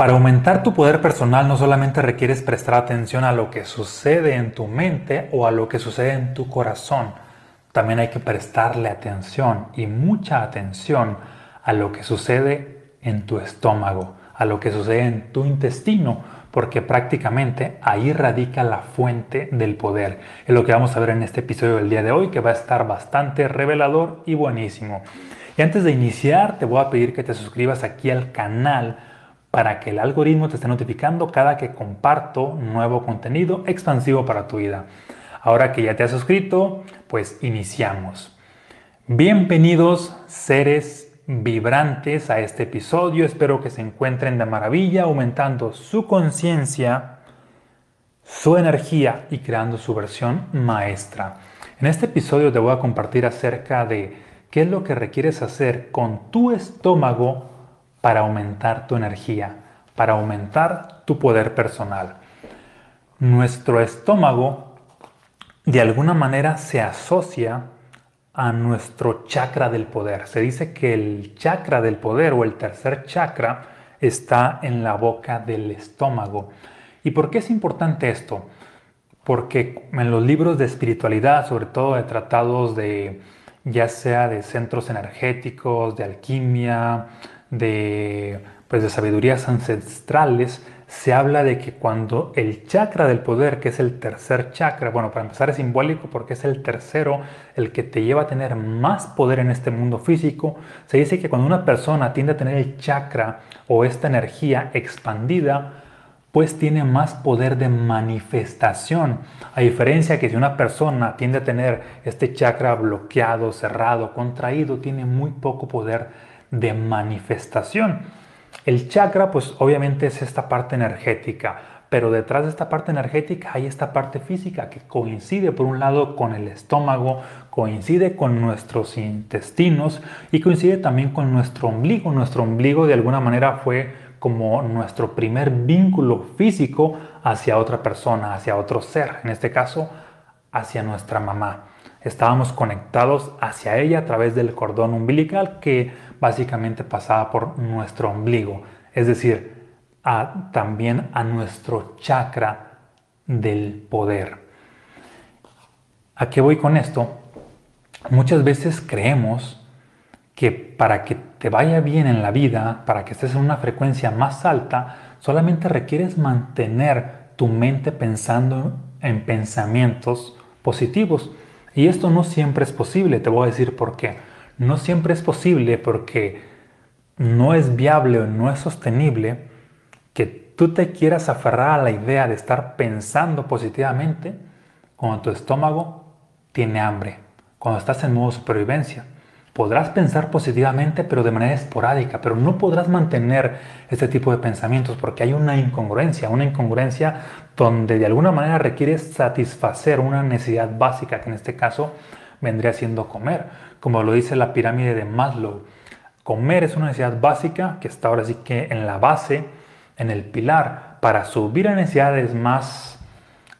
Para aumentar tu poder personal no solamente requieres prestar atención a lo que sucede en tu mente o a lo que sucede en tu corazón, también hay que prestarle atención y mucha atención a lo que sucede en tu estómago, a lo que sucede en tu intestino, porque prácticamente ahí radica la fuente del poder. Es lo que vamos a ver en este episodio del día de hoy, que va a estar bastante revelador y buenísimo. Y antes de iniciar, te voy a pedir que te suscribas aquí al canal para que el algoritmo te esté notificando cada que comparto nuevo contenido expansivo para tu vida. Ahora que ya te has suscrito, pues iniciamos. Bienvenidos seres vibrantes a este episodio. Espero que se encuentren de maravilla, aumentando su conciencia, su energía y creando su versión maestra. En este episodio te voy a compartir acerca de qué es lo que requieres hacer con tu estómago para aumentar tu energía, para aumentar tu poder personal. Nuestro estómago de alguna manera se asocia a nuestro chakra del poder. Se dice que el chakra del poder o el tercer chakra está en la boca del estómago. ¿Y por qué es importante esto? Porque en los libros de espiritualidad, sobre todo de tratados de ya sea de centros energéticos, de alquimia, de, pues, de sabidurías ancestrales, se habla de que cuando el chakra del poder, que es el tercer chakra, bueno, para empezar es simbólico porque es el tercero, el que te lleva a tener más poder en este mundo físico, se dice que cuando una persona tiende a tener el chakra o esta energía expandida, pues tiene más poder de manifestación. A diferencia que si una persona tiende a tener este chakra bloqueado, cerrado, contraído, tiene muy poco poder de manifestación. El chakra, pues obviamente es esta parte energética, pero detrás de esta parte energética hay esta parte física que coincide por un lado con el estómago, coincide con nuestros intestinos y coincide también con nuestro ombligo. Nuestro ombligo de alguna manera fue como nuestro primer vínculo físico hacia otra persona, hacia otro ser, en este caso hacia nuestra mamá. Estábamos conectados hacia ella a través del cordón umbilical que básicamente pasaba por nuestro ombligo, es decir, también a nuestro chakra del poder. ¿A qué voy con esto? Muchas veces creemos que para que te vaya bien en la vida, para que estés en una frecuencia más alta, solamente requieres mantener tu mente pensando en pensamientos positivos. Y esto no siempre es posible, te voy a decir por qué no siempre es posible porque no es viable o no es sostenible que tú te quieras aferrar a la idea de estar pensando positivamente cuando tu estómago tiene hambre, cuando estás en modo supervivencia. Podrás pensar positivamente, pero de manera esporádica, pero no podrás mantener este tipo de pensamientos porque hay una incongruencia, una incongruencia donde de alguna manera requieres satisfacer una necesidad básica, que en este caso vendría siendo comer como lo dice la pirámide de Maslow. Comer es una necesidad básica que está ahora sí que en la base, en el pilar. Para subir a necesidades más,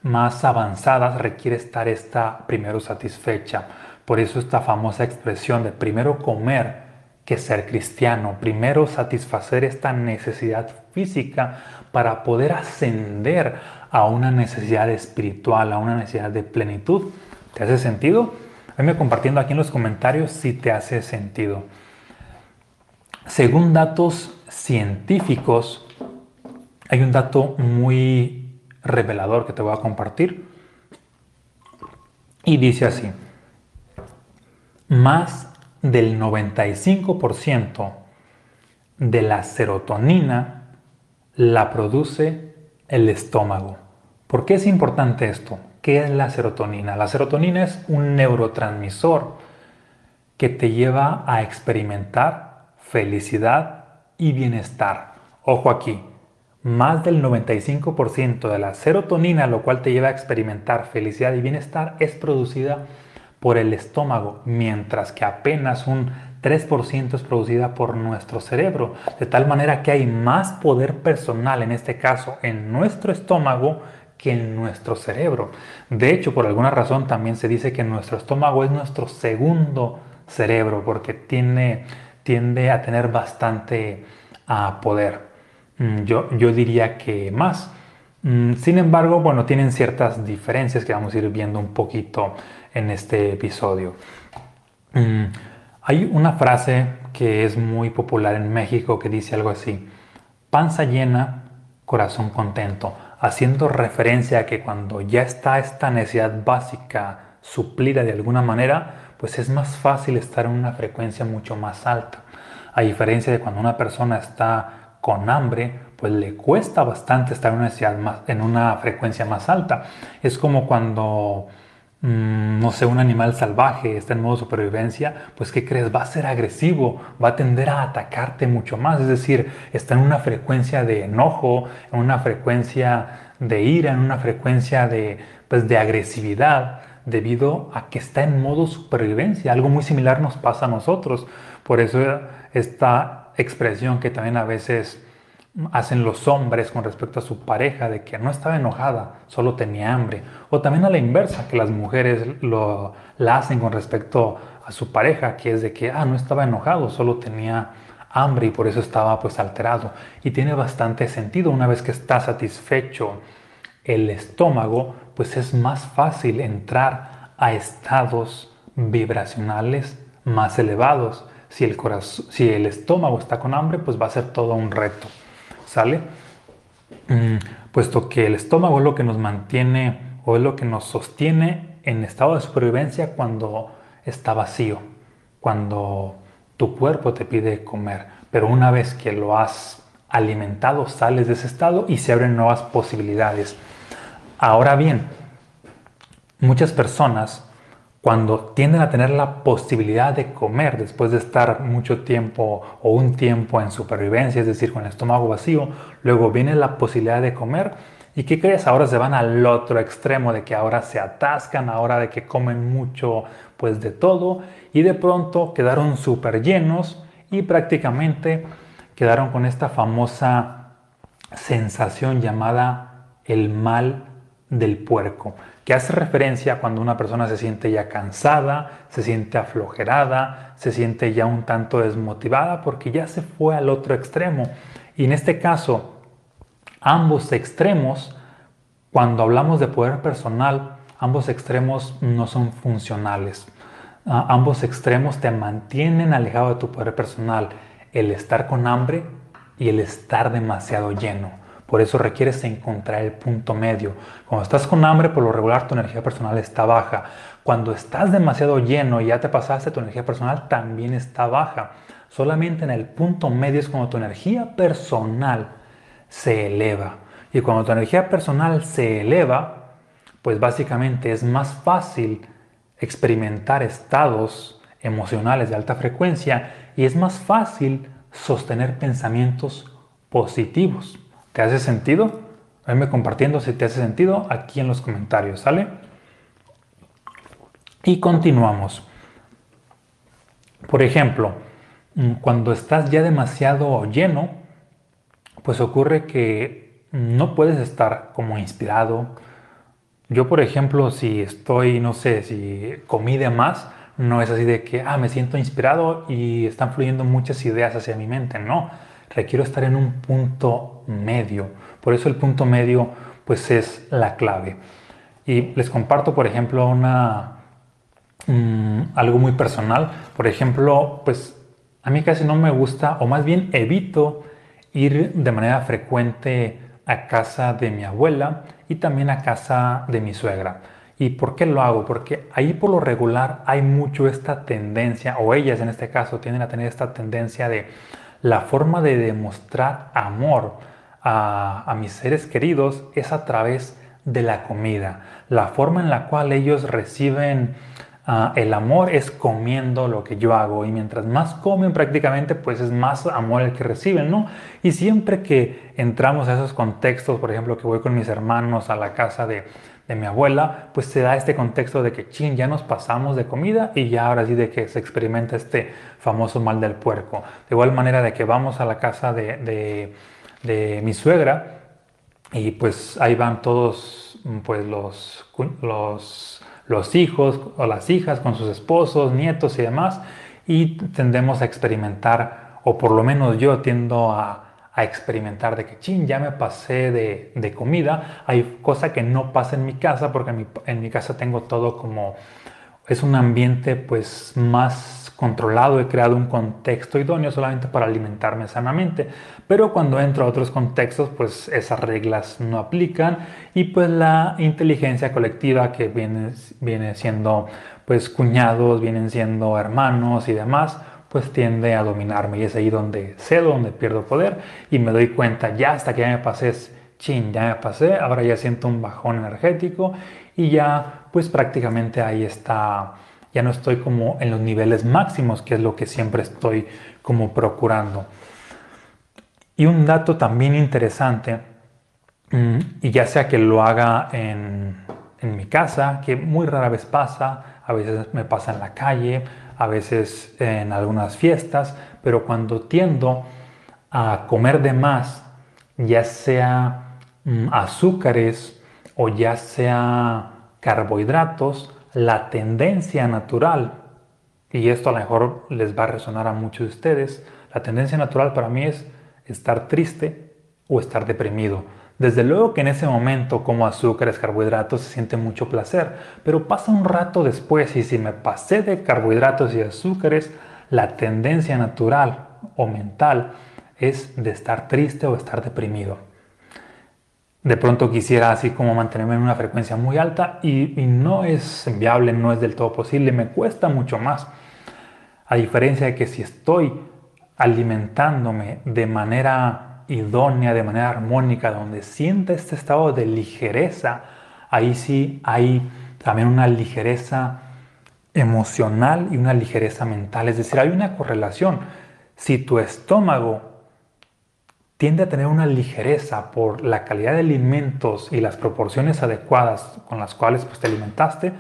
más avanzadas requiere estar esta primero satisfecha. Por eso esta famosa expresión de primero comer que ser cristiano, primero satisfacer esta necesidad física para poder ascender a una necesidad espiritual, a una necesidad de plenitud. ¿Te hace sentido? Venme compartiendo aquí en los comentarios si te hace sentido. Según datos científicos, hay un dato muy revelador que te voy a compartir. Y dice así, más del 95% de la serotonina la produce el estómago. ¿Por qué es importante esto? ¿Qué es la serotonina? La serotonina es un neurotransmisor que te lleva a experimentar felicidad y bienestar. Ojo aquí, más del 95% de la serotonina, lo cual te lleva a experimentar felicidad y bienestar, es producida por el estómago, mientras que apenas un 3% es producida por nuestro cerebro, de tal manera que hay más poder personal, en este caso en nuestro estómago, que en nuestro cerebro. De hecho, por alguna razón también se dice que nuestro estómago es nuestro segundo cerebro porque tiene, tiende a tener bastante ah, poder. Mm, yo, yo diría que más. Mm, sin embargo, bueno, tienen ciertas diferencias que vamos a ir viendo un poquito en este episodio. Mm, hay una frase que es muy popular en México que dice algo así, panza llena, corazón contento, haciendo referencia a que cuando ya está esta necesidad básica suplida de alguna manera, pues es más fácil estar en una frecuencia mucho más alta. A diferencia de cuando una persona está con hambre, pues le cuesta bastante estar en una, frecuencia más alta. Es como cuando, no sé, un animal salvaje está en modo supervivencia, pues ¿qué crees? Va a ser agresivo, va a tender a atacarte mucho más. Es decir, está en una frecuencia de enojo, en una frecuencia de ira, en una frecuencia de, pues, de agresividad debido a que está en modo supervivencia. Algo muy similar nos pasa a nosotros. Por eso esta expresión que también a veces hacen los hombres con respecto a su pareja de que no estaba enojada, solo tenía hambre. O también a la inversa, que las mujeres lo, hacen con respecto a su pareja, que es de que, ah, no estaba enojado, solo tenía hambre y por eso estaba pues alterado. Y tiene bastante sentido, una vez que está satisfecho el estómago, pues es más fácil entrar a estados vibracionales más elevados. Si el, corazón, si el estómago está con hambre, pues va a ser todo un reto. ¿Sale? Mm, puesto que el estómago es lo que nos mantiene o es lo que nos sostiene en estado de supervivencia cuando está vacío, cuando tu cuerpo te pide comer. Pero una vez que lo has alimentado, sales de ese estado y se abren nuevas posibilidades. Ahora bien, muchas personas cuando tienden a tener la posibilidad de comer después de estar mucho tiempo o un tiempo en supervivencia, es decir, con el estómago vacío, luego viene la posibilidad de comer y ¿qué crees? Ahora se van al otro extremo de que ahora se atascan, ahora de que comen mucho pues de todo y de pronto quedaron súper llenos y prácticamente quedaron con esta famosa sensación llamada el mal del puerco hace referencia cuando una persona se siente ya cansada, se siente aflojerada, se siente ya un tanto desmotivada porque ya se fue al otro extremo. Y en este caso, ambos extremos, cuando hablamos de poder personal, ambos extremos no son funcionales. Ah, ambos extremos te mantienen alejado de tu poder personal, el estar con hambre y el estar demasiado lleno. Por eso requieres encontrar el punto medio. Cuando estás con hambre, por lo regular tu energía personal está baja. Cuando estás demasiado lleno y ya te pasaste, tu energía personal también está baja. Solamente en el punto medio es cuando tu energía personal se eleva. Y cuando tu energía personal se eleva, pues básicamente es más fácil experimentar estados emocionales de alta frecuencia y es más fácil sostener pensamientos positivos. ¿Te hace sentido? Venme compartiendo si te hace sentido aquí en los comentarios, ¿sale? Y continuamos. Por ejemplo, mm, cuando estás ya demasiado lleno, pues ocurre que no puedes estar como inspirado. Yo, por ejemplo, si estoy, no sé, si comí de más, no es así de que, ah, me siento inspirado y están fluyendo muchas ideas hacia mi mente. No, requiero estar en un punto medio. Por eso el punto medio pues es la clave. Y les comparto, por ejemplo, una, mm, algo muy personal. Por ejemplo, pues a mí casi no me gusta, o más bien evito ir de manera frecuente a casa de mi abuela y también a casa de mi suegra. ¿Y por qué lo hago? Porque ahí por lo regular hay mucho esta tendencia, o ellas en este caso tienden a tener esta tendencia de la forma de demostrar amor a, mis seres queridos es a través de la comida. La forma en la cual ellos reciben ah, el amor es comiendo lo que yo hago y mientras más comen prácticamente pues es más amor el que reciben, ¿no? Y siempre que entramos a esos contextos, por ejemplo que voy con mis hermanos a la casa de, de mi abuela, pues se da este contexto de que, ching, ya nos pasamos de comida y ya ahora sí de que se experimenta este famoso mal del puerco. De igual manera de que vamos a la casa de, de, mi suegra y pues ahí van todos pues los, los, los hijos o las hijas con sus esposos, nietos y demás y tendemos a experimentar, o por lo menos yo tiendo a, a experimentar de que, ching, ya me pasé de, de comida. Hay cosa que no pasa en mi casa porque en mi, en mi casa tengo todo como, es un ambiente pues más controlado, he creado un contexto idóneo solamente para alimentarme sanamente, pero cuando entro a otros contextos pues esas reglas no aplican y pues la inteligencia colectiva que viene, viene siendo pues cuñados, vienen siendo hermanos y demás, pues tiende a dominarme y es ahí donde cedo, donde pierdo poder y me doy cuenta ya hasta que ya me pasé, chin, ya me pasé, ahora ya siento un bajón energético y ya pues prácticamente ahí está, ya no estoy como en los niveles máximos, que es lo que siempre estoy como procurando. Y un dato también interesante, mm, y ya sea que lo haga en, en mi casa, que muy rara vez pasa, a veces me pasa en la calle, a veces en algunas fiestas, pero cuando tiendo a comer de más, ya sea mm, azúcares o ya sea carbohidratos, la tendencia natural, y esto a lo mejor les va a resonar a muchos de ustedes, la tendencia natural para mí es estar triste o estar deprimido. Desde luego que en ese momento como azúcares, carbohidratos se siente mucho placer, pero pasa un rato después y si me pasé de carbohidratos y azúcares, la tendencia natural o mental es de estar triste o estar deprimido. De pronto quisiera así como mantenerme en una frecuencia muy alta y, y no es viable, no es del todo posible, me cuesta mucho más. A diferencia de que si estoy alimentándome de manera idónea, de manera armónica, donde siente este estado de ligereza, ahí sí hay también una ligereza emocional y una ligereza mental. Es decir, hay una correlación. Si tu estómago tiende a tener una ligereza por la calidad de alimentos y las proporciones adecuadas con las cuales pues, te alimentaste,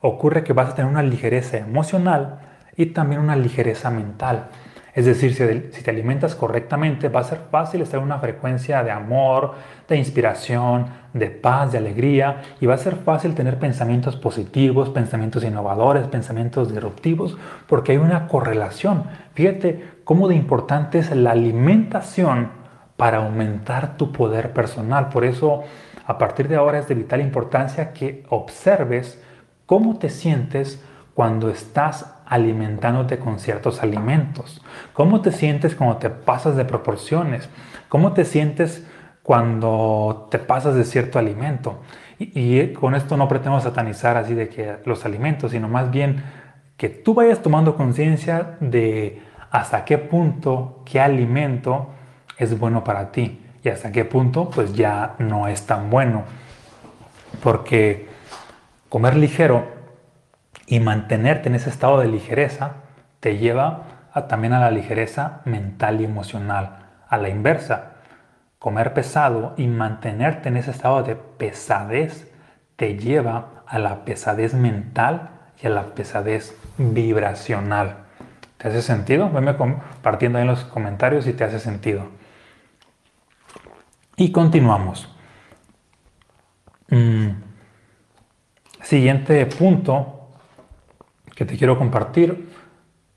ocurre que vas a tener una ligereza emocional y también una ligereza mental. Es decir, si, te alimentas correctamente, va a ser fácil estar en una frecuencia de amor, de inspiración, de paz, de alegría, y va a ser fácil tener pensamientos positivos, pensamientos innovadores, pensamientos disruptivos, porque hay una correlación. Fíjate cómo de importante es la alimentación para aumentar tu poder personal. Por eso, a partir de ahora es de vital importancia que observes cómo te sientes cuando estás alimentándote con ciertos alimentos? ¿Cómo te sientes cuando te pasas de proporciones? ¿Cómo te sientes cuando te pasas de cierto alimento? Y, con esto no pretendo satanizar así de que los alimentos, sino más bien que tú vayas tomando conciencia de hasta qué punto, qué alimento es bueno para ti y hasta qué punto pues ya no es tan bueno. Porque comer ligero y mantenerte en ese estado de ligereza te lleva también a la ligereza mental y emocional. A la inversa, comer pesado y mantenerte en ese estado de pesadez te lleva a la pesadez mental y a la pesadez vibracional. ¿Te hace sentido? Venme compartiendo en los comentarios si te hace sentido. Y continuamos. Mm. Siguiente punto que te quiero compartir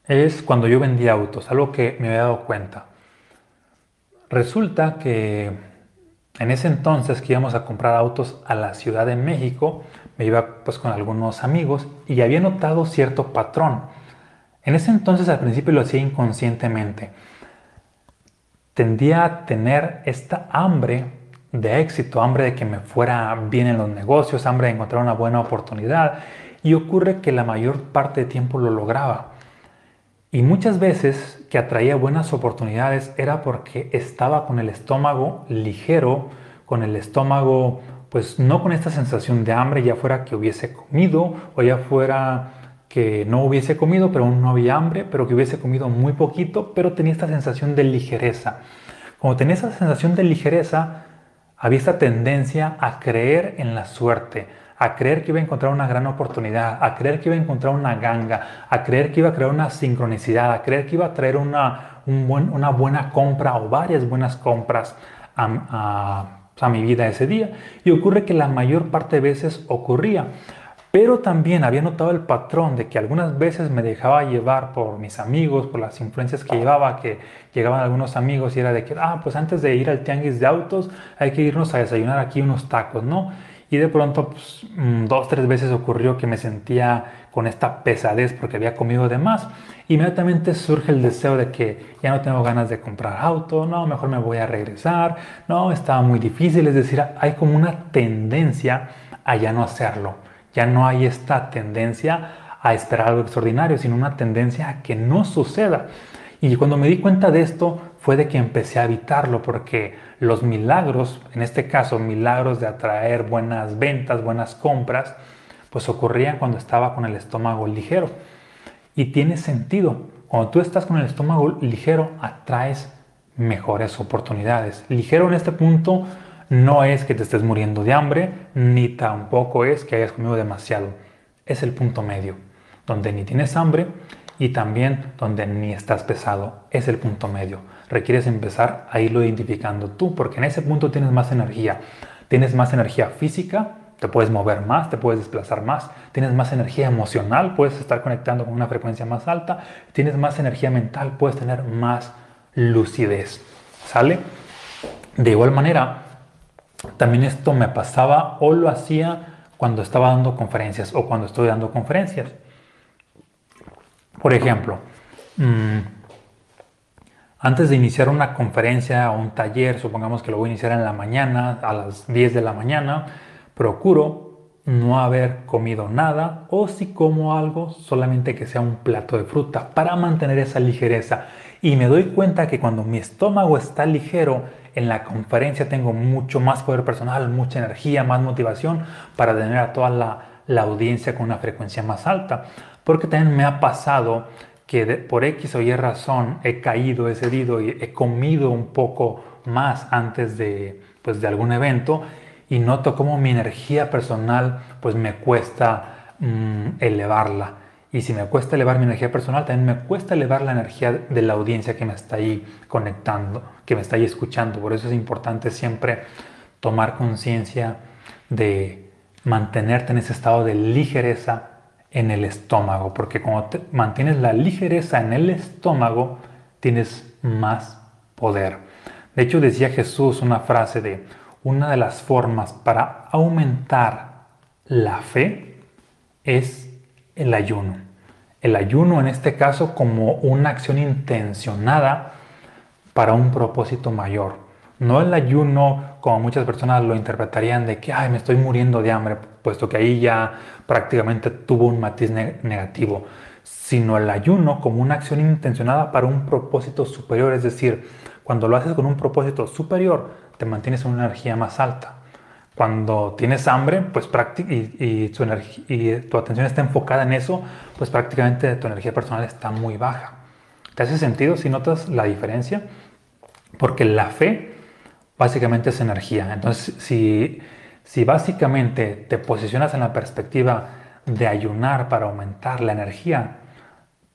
es cuando yo vendía autos, algo que me había dado cuenta. Resulta que en ese entonces que íbamos a comprar autos a la Ciudad de México, me iba pues con algunos amigos y había notado cierto patrón. En ese entonces al principio lo hacía inconscientemente. Tendía a tener esta hambre de éxito, hambre de que me fuera bien en los negocios, hambre de encontrar una buena oportunidad y ocurre que la mayor parte de tiempo lo lograba. Y muchas veces que atraía buenas oportunidades era porque estaba con el estómago ligero, con el estómago pues no con esta sensación de hambre, ya fuera que hubiese comido o ya fuera que no hubiese comido, pero aún no había hambre, pero que hubiese comido muy poquito, pero tenía esta sensación de ligereza. Como tenía esa sensación de ligereza, había esta tendencia a creer en la suerte, a creer que iba a encontrar una gran oportunidad, a creer que iba a encontrar una ganga, a creer que iba a crear una sincronicidad, a creer que iba a traer una, una buena compra o varias buenas compras a, a mi vida ese día. Y ocurre que la mayor parte de veces ocurría. Pero también había notado el patrón de que algunas veces me dejaba llevar por mis amigos, por las influencias que llevaba, que llegaban algunos amigos y era de que, ah, pues antes de ir al tianguis de autos hay que irnos a desayunar aquí unos tacos, ¿no? Y de pronto, pues, mm, dos, tres veces ocurrió que me sentía con esta pesadez porque había comido de más. Inmediatamente surge el deseo de que ya no tengo ganas de comprar auto, no, mejor me voy a regresar, no, estaba muy difícil, es decir, hay como una tendencia a ya no hacerlo. Ya no hay esta tendencia a esperar algo extraordinario, sino una tendencia a que no suceda. Y cuando me di cuenta de esto fue de que empecé a evitarlo porque los milagros, en este caso milagros de atraer buenas ventas, buenas compras, pues ocurrían cuando estaba con el estómago ligero. Y tiene sentido. Cuando tú estás con el estómago ligero, atraes mejores oportunidades. Ligero en este punto no es que te estés muriendo de hambre, ni tampoco es que hayas comido demasiado. Es el punto medio, donde ni tienes hambre y también donde ni estás pesado. Es el punto medio. Requieres empezar a irlo identificando tú, porque en ese punto tienes más energía. Tienes más energía física, te puedes mover más, te puedes desplazar más, tienes más energía emocional, puedes estar conectando con una frecuencia más alta, tienes más energía mental, puedes tener más lucidez. ¿Sale? De igual manera, también esto me pasaba o lo hacía cuando estaba dando conferencias o cuando estoy dando conferencias. Por ejemplo, mm, antes de iniciar una conferencia o un taller, supongamos que lo voy a iniciar en la mañana, a las 10 de la mañana, procuro no haber comido nada o si como algo, solamente que sea un plato de fruta para mantener esa ligereza. Y me doy cuenta que cuando mi estómago está ligero, en la conferencia tengo mucho más poder personal, mucha energía, más motivación para tener a toda la, audiencia con una frecuencia más alta. Porque también me ha pasado que por X o Y razón he caído, he cedido y he comido un poco más antes de, pues, de algún evento y noto cómo mi energía personal pues me cuesta mm, elevarla. Y si me cuesta elevar mi energía personal, también me cuesta elevar la energía de la audiencia que me está ahí conectando, que me está ahí escuchando. Por eso es importante siempre tomar conciencia de mantenerte en ese estado de ligereza en el estómago, porque cuando mantienes la ligereza en el estómago, tienes más poder. De hecho, decía Jesús una frase de, una de las formas para aumentar la fe es el ayuno. El ayuno en este caso como una acción intencionada para un propósito mayor. No el ayuno como muchas personas lo interpretarían de que, ay, me estoy muriendo de hambre, puesto que ahí ya prácticamente tuvo un matiz negativo, sino el ayuno como una acción intencionada para un propósito superior, es decir, cuando lo haces con un propósito superior, te mantienes en una energía más alta. Cuando tienes hambre, pues y, y, tu y tu atención está enfocada en eso, pues prácticamente tu energía personal está muy baja. ¿Te hace sentido si notas la diferencia? Porque la fe básicamente es energía. Entonces, si, si básicamente te posicionas en la perspectiva de ayunar para aumentar la energía,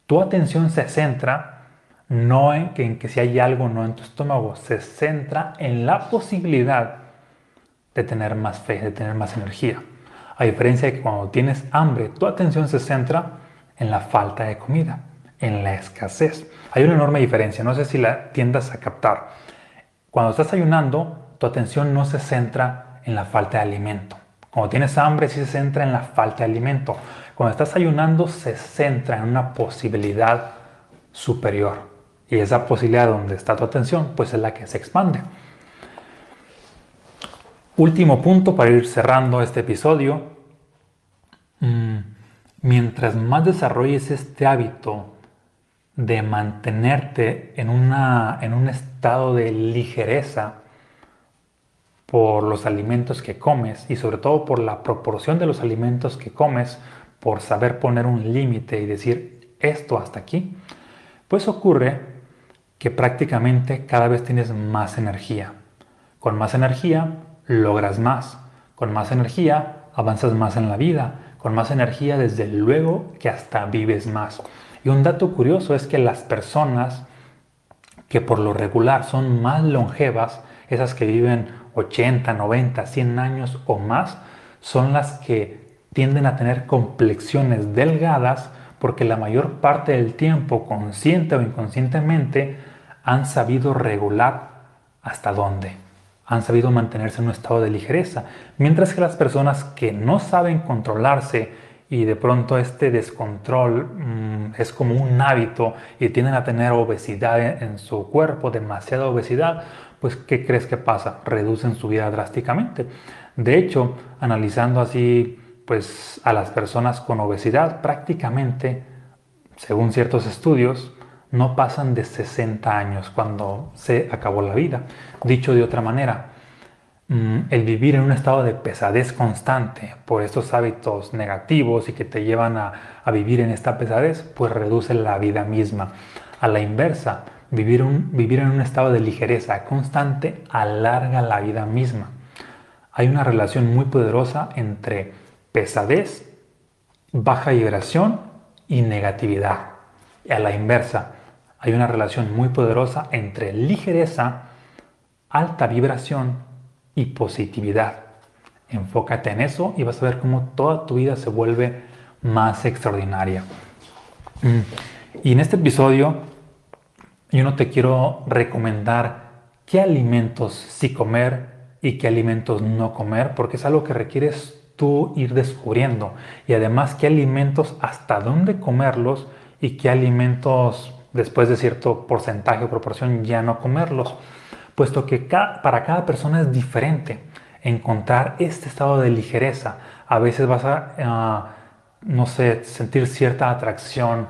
tu atención se centra no en que, en que si hay algo no en tu estómago, se centra en la posibilidad de tener más fe, de tener más energía. A diferencia de que cuando tienes hambre, tu atención se centra en la falta de comida, en la escasez. Hay una enorme diferencia, no sé si la tiendas a captar. Cuando estás ayunando, tu atención no se centra en la falta de alimento. Cuando tienes hambre, sí se centra en la falta de alimento. Cuando estás ayunando, se centra en una posibilidad superior. Y esa posibilidad donde está tu atención, pues es la que se expande. Último punto para ir cerrando este episodio. Mm, mientras más desarrolles este hábito de mantenerte en, una, en un estado de ligereza por los alimentos que comes y sobre todo por la proporción de los alimentos que comes, por saber poner un límite y decir esto hasta aquí, pues ocurre que prácticamente cada vez tienes más energía. Con más energía logras más. Con más energía avanzas más en la vida. Con más energía desde luego que hasta vives más. Y un dato curioso es que las personas que por lo regular son más longevas, esas que viven 80, 90, 100 años o más, son las que tienden a tener complexiones delgadas porque la mayor parte del tiempo, consciente o inconscientemente, han sabido regular hasta dónde. Han sabido mantenerse en un estado de ligereza. Mientras que las personas que no saben controlarse y de pronto este descontrol mm, es como un hábito y tienden a tener obesidad en, su cuerpo, demasiada obesidad, pues ¿qué crees que pasa? Reducen su vida drásticamente. De hecho, analizando así pues a las personas con obesidad prácticamente, según ciertos estudios, no pasan de 60 años cuando se acabó la vida. Dicho de otra manera, el vivir en un estado de pesadez constante por estos hábitos negativos y que te llevan a, vivir en esta pesadez, pues reduce la vida misma. A la inversa, vivir, vivir en un estado de ligereza constante alarga la vida misma. Hay una relación muy poderosa entre pesadez, baja vibración y negatividad. Y a la inversa, hay una relación muy poderosa entre ligereza, alta vibración y positividad. Enfócate en eso y vas a ver cómo toda tu vida se vuelve más extraordinaria. Mm. Y en este episodio yo no te quiero recomendar qué alimentos sí comer y qué alimentos no comer, porque es algo que requieres tú ir descubriendo. Y además qué alimentos, hasta dónde comerlos y qué alimentos después de cierto porcentaje o proporción ya no comerlos, puesto que para cada persona es diferente encontrar este estado de ligereza. A veces vas a, no sé, sentir cierta atracción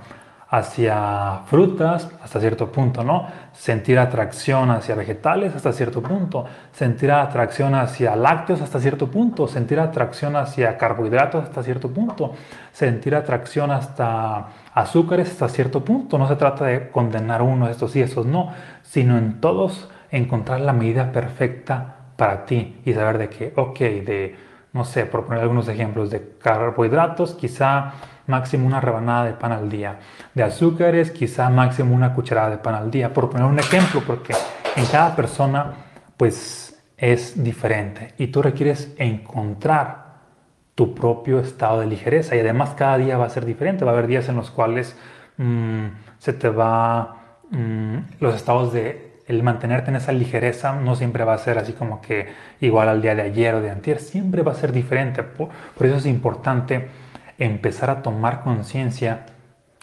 hacia frutas hasta cierto punto, ¿no? Sentir atracción hacia vegetales hasta cierto punto, sentir atracción hacia lácteos hasta cierto punto, sentir atracción hacia carbohidratos hasta cierto punto, sentir atracción hasta azúcares hasta cierto punto. No se trata de condenar uno de estos y estos no, sino en todos encontrar la medida perfecta para ti y saber de que, ok, de, no sé, por poner algunos ejemplos, de carbohidratos, quizá máximo una rebanada de pan al día. De azúcares, quizá máximo una cucharada de pan al día. Por poner un ejemplo, porque en cada persona, pues es diferente y tú requieres encontrar tu propio estado de ligereza y además cada día va a ser diferente. Va a haber días en los cuales mm, se te va mm, los estados de el mantenerte en esa ligereza no siempre va a ser así como que igual al día de ayer o de antier, siempre va a ser diferente. por eso es importante empezar a tomar conciencia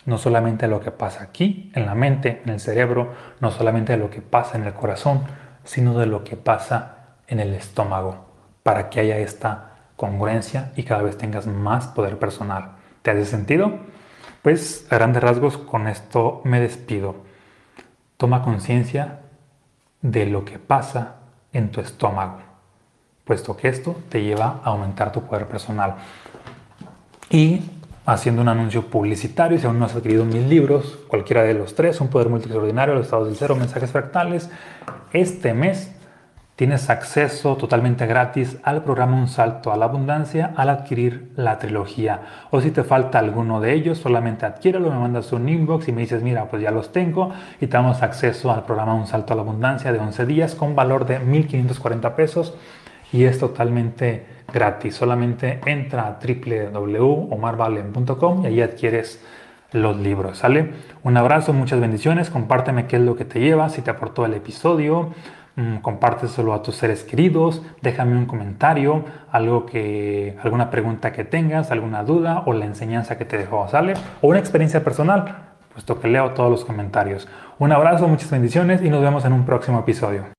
no solamente de lo que pasa aquí, en la mente, en el cerebro, no solamente de lo que pasa en el corazón, sino de lo que pasa en el estómago, para que haya esta congruencia y cada vez tengas más poder personal. ¿Te hace sentido? Pues a grandes rasgos con esto me despido. Toma conciencia de lo que pasa en tu estómago, puesto que esto te lleva a aumentar tu poder personal. Y haciendo un anuncio publicitario, si aún no has adquirido mis libros, cualquiera de los tres, Un Poder Multi Extraordinario, Los Estados del Cero, Mensajes Fractales, este mes tienes acceso totalmente gratis al programa Un Salto a la Abundancia al adquirir la trilogía. O si te falta alguno de ellos, solamente adquiéralo, me mandas un inbox y me dices, mira, pues ya los tengo y te damos acceso al programa Un Salto a la Abundancia de 11 días con valor de 1.540 pesos y es totalmente gratis. Solamente entra a www.omarvalen.com y ahí adquieres los libros, ¿sale? Un abrazo, muchas bendiciones, compárteme qué es lo que te lleva, si te aportó el episodio, compárteselo a tus seres queridos, déjame un comentario, algo que, alguna pregunta que tengas, alguna duda o la enseñanza que te dejó, ¿sale? O una experiencia personal, puesto que leo todos los comentarios. Un abrazo, muchas bendiciones y nos vemos en un próximo episodio.